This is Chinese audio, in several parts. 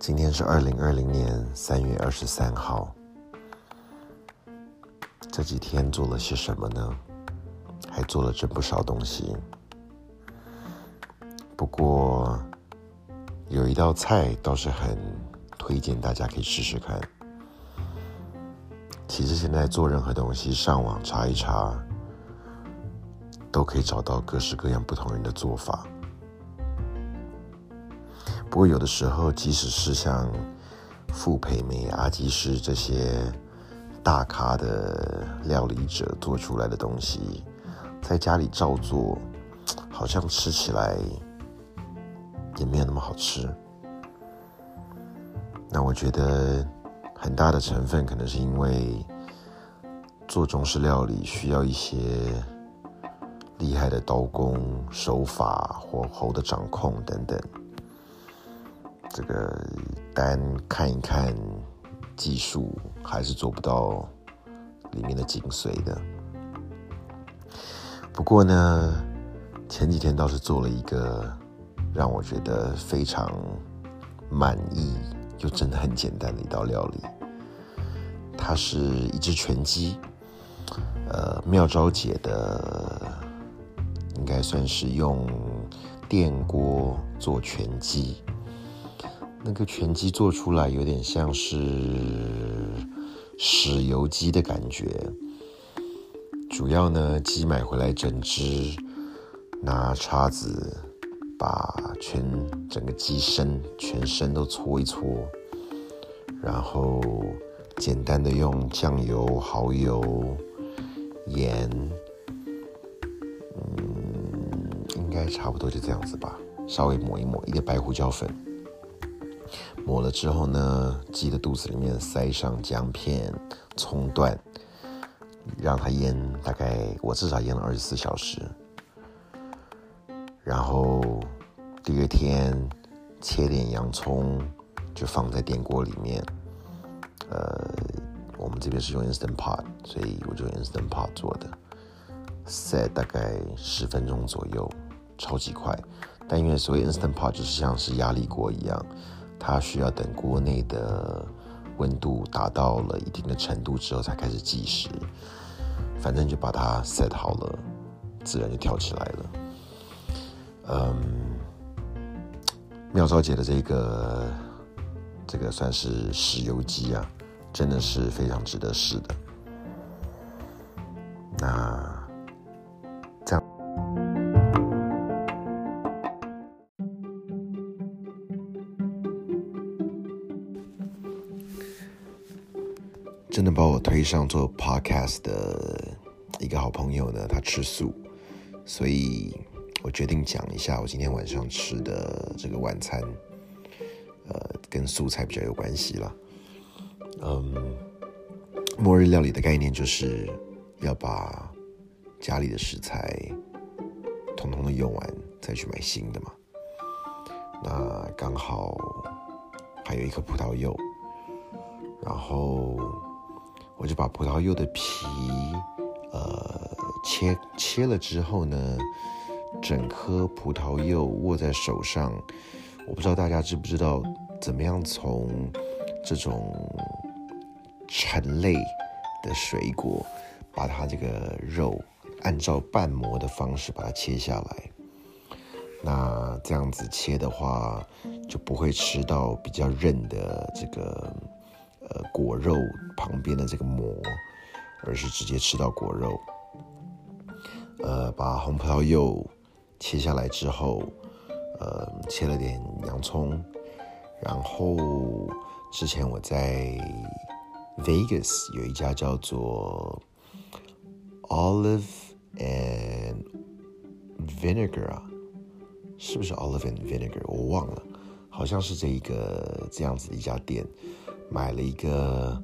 今天是二零二零年三月二十三号。这几天做了些什么呢？还做了真不少东西。不过有一道菜倒是很推荐大家可以试试看。其实现在做任何东西，上网查一查，都可以找到各式各样不同人的做法。不过有的时候，即使是像傅培梅、阿基师这些大咖的料理者做出来的东西，在家里照做，好像吃起来也没有那么好吃。那我觉得很大的成分可能是因为做中式料理需要一些厉害的刀工、手法、火候的掌控等等。这个单看一看技术，还是做不到里面的精髓的。不过呢，前几天倒是做了一个让我觉得非常满意又真的很简单的一道料理。它是一只全鸡，呃，妙招姐的，应该算是用电锅做全鸡。那个全鸡做出来有点像是豉油鸡的感觉，主要呢鸡买回来整只，拿叉子把全整个鸡身全身都搓一搓，然后简单的用酱油、蚝油、盐，应该差不多就这样子吧，稍微抹一抹，一点白胡椒粉。抹了之后呢，鸡的肚子里面塞上姜片、葱段，让它腌，大概我至少腌了二十四小时。然后第二天切点洋葱，就放在电锅里面。呃，我们这边是用 Instant Pot，所以我就用 Instant Pot 做的塞大概十分钟左右，超级快。但因为所谓 Instant Pot 就是像是压力锅一样。它需要等锅内的温度达到了一定的程度之后才开始计时，反正就把它 set 好了，自然就跳起来了。嗯，妙招姐的这个这个算是石油机啊，真的是非常值得试的。那。真的把我推上做 podcast 的一个好朋友呢，他吃素，所以我决定讲一下我今天晚上吃的这个晚餐，呃，跟素菜比较有关系了。嗯，末日料理的概念就是要把家里的食材统统的用完，再去买新的嘛。那刚好还有一颗葡萄柚，然后。我就把葡萄柚的皮，呃，切切了之后呢，整颗葡萄柚握在手上，我不知道大家知不知道怎么样从这种橙类的水果，把它这个肉按照半磨的方式把它切下来。那这样子切的话，就不会吃到比较韧的这个。呃，果肉旁边的这个膜，而是直接吃到果肉。呃，把红葡萄柚切下来之后，呃，切了点洋葱，然后之前我在 Vegas 有一家叫做 Olive and Vinegar 啊，是不是 Olive and Vinegar？我忘了，好像是这一个这样子的一家店。买了一个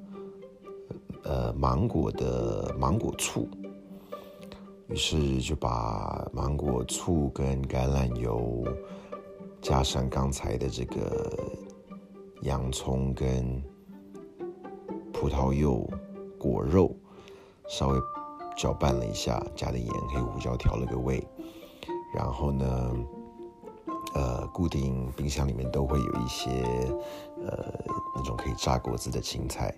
呃芒果的芒果醋，于是就把芒果醋跟橄榄油加上刚才的这个洋葱跟葡萄柚果肉，稍微搅拌了一下，加点盐、黑胡椒调了个味，然后呢，呃，固定冰箱里面都会有一些呃那种可以榨果汁的青菜，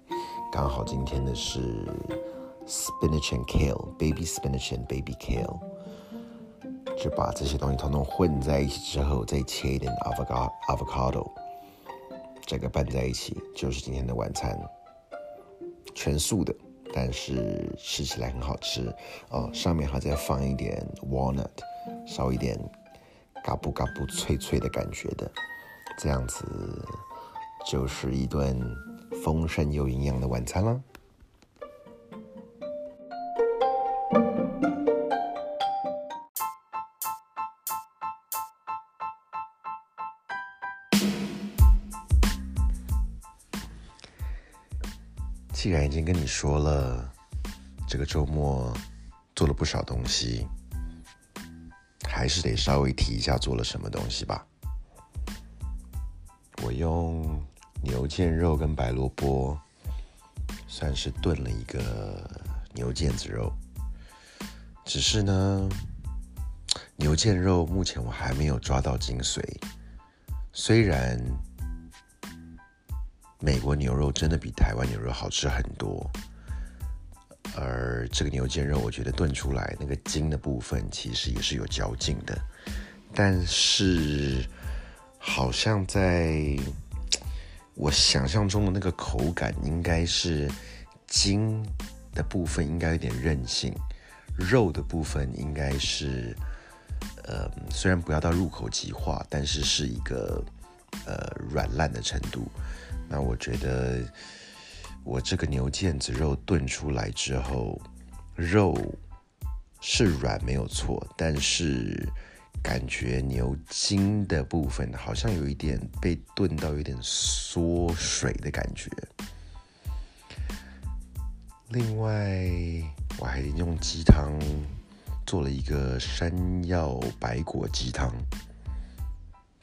刚好今天的是 spinach and kale，baby spinach and baby kale，就把这些东西统统混在一起之后，再切一点 avocado avocado，这个拌在一起就是今天的晚餐，全素的。但是吃起来很好吃哦，上面还在放一点 walnut，稍一点嘎布嘎布脆脆的感觉的，这样子就是一顿丰盛又营养的晚餐了。既然已经跟你说了，这个周末做了不少东西，还是得稍微提一下做了什么东西吧。我用牛腱肉跟白萝卜，算是炖了一个牛腱子肉。只是呢，牛腱肉目前我还没有抓到精髓，虽然。美国牛肉真的比台湾牛肉好吃很多，而这个牛腱肉，我觉得炖出来那个筋的部分其实也是有嚼劲的，但是好像在我想象中的那个口感，应该是筋的部分应该有点韧性，肉的部分应该是呃，虽然不要到入口即化，但是是一个呃软烂的程度。那我觉得，我这个牛腱子肉炖出来之后，肉是软没有错，但是感觉牛筋的部分好像有一点被炖到有点缩水的感觉。另外，我还用鸡汤做了一个山药白果鸡汤，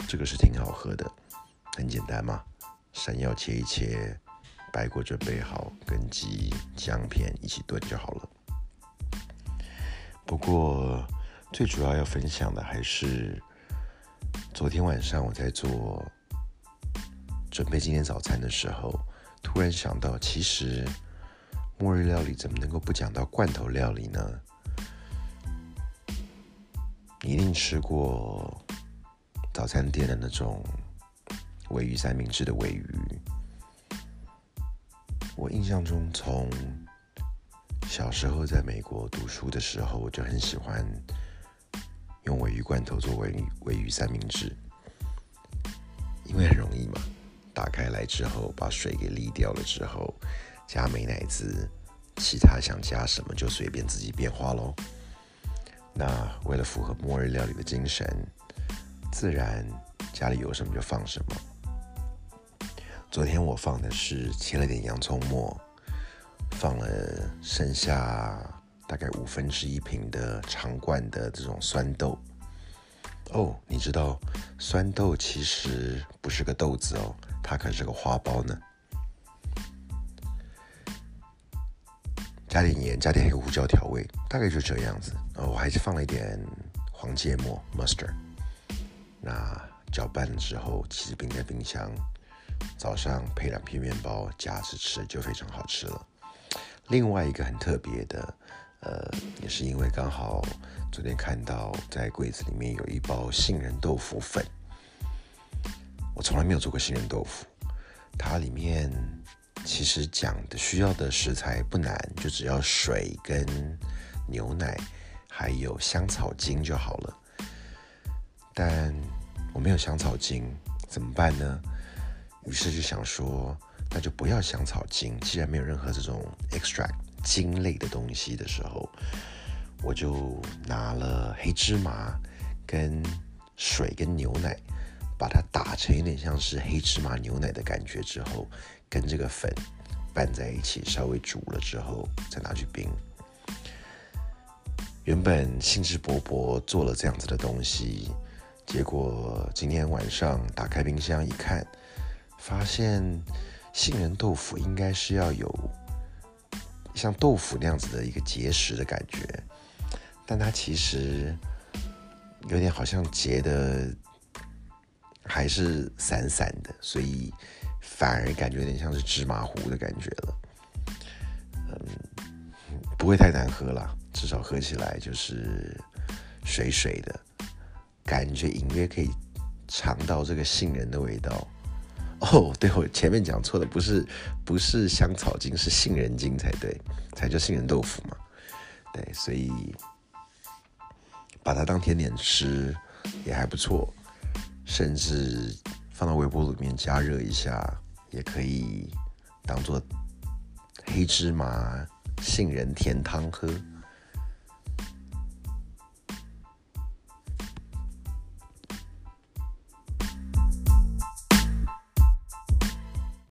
这个是挺好喝的，很简单嘛。山药切一切，白果准备好，跟鸡姜片一起炖就好了。不过最主要要分享的还是昨天晚上我在做准备今天早餐的时候，突然想到，其实末日料理怎么能够不讲到罐头料理呢？你一定吃过早餐店的那种。尾鱼三明治的尾鱼，我印象中从小时候在美国读书的时候，我就很喜欢用尾鱼罐头做尾尾鱼三明治，因为很容易嘛，打开来之后把水给沥掉了之后，加美奶滋，其他想加什么就随便自己变化喽。那为了符合末日料理的精神，自然家里有什么就放什么。昨天我放的是切了点洋葱末，放了剩下大概五分之一瓶的长罐的这种酸豆。哦，你知道酸豆其实不是个豆子哦，它可是个花苞呢。加点盐，加点黑胡椒调味，大概就这样子。哦，我还是放了一点黄芥末 （mustard）。那搅拌了之后，其实冰在冰箱。早上配两片面包夹着吃就非常好吃了。另外一个很特别的，呃，也是因为刚好昨天看到在柜子里面有一包杏仁豆腐粉，我从来没有做过杏仁豆腐。它里面其实讲的需要的食材不难，就只要水跟牛奶还有香草精就好了。但我没有香草精，怎么办呢？于是就想说，那就不要香草精。既然没有任何这种 extract 精类的东西的时候，我就拿了黑芝麻跟水跟牛奶，把它打成有点像是黑芝麻牛奶的感觉之后，跟这个粉拌在一起，稍微煮了之后再拿去冰。原本兴致勃勃做了这样子的东西，结果今天晚上打开冰箱一看。发现杏仁豆腐应该是要有像豆腐那样子的一个结实的感觉，但它其实有点好像结的还是散散的，所以反而感觉有点像是芝麻糊的感觉了。嗯，不会太难喝了，至少喝起来就是水水的感觉，隐约可以尝到这个杏仁的味道。哦，对我前面讲错了，不是不是香草精，是杏仁精才对，才叫杏仁豆腐嘛。对，所以把它当甜点吃也还不错，甚至放到微波炉里面加热一下，也可以当做黑芝麻杏仁甜汤喝。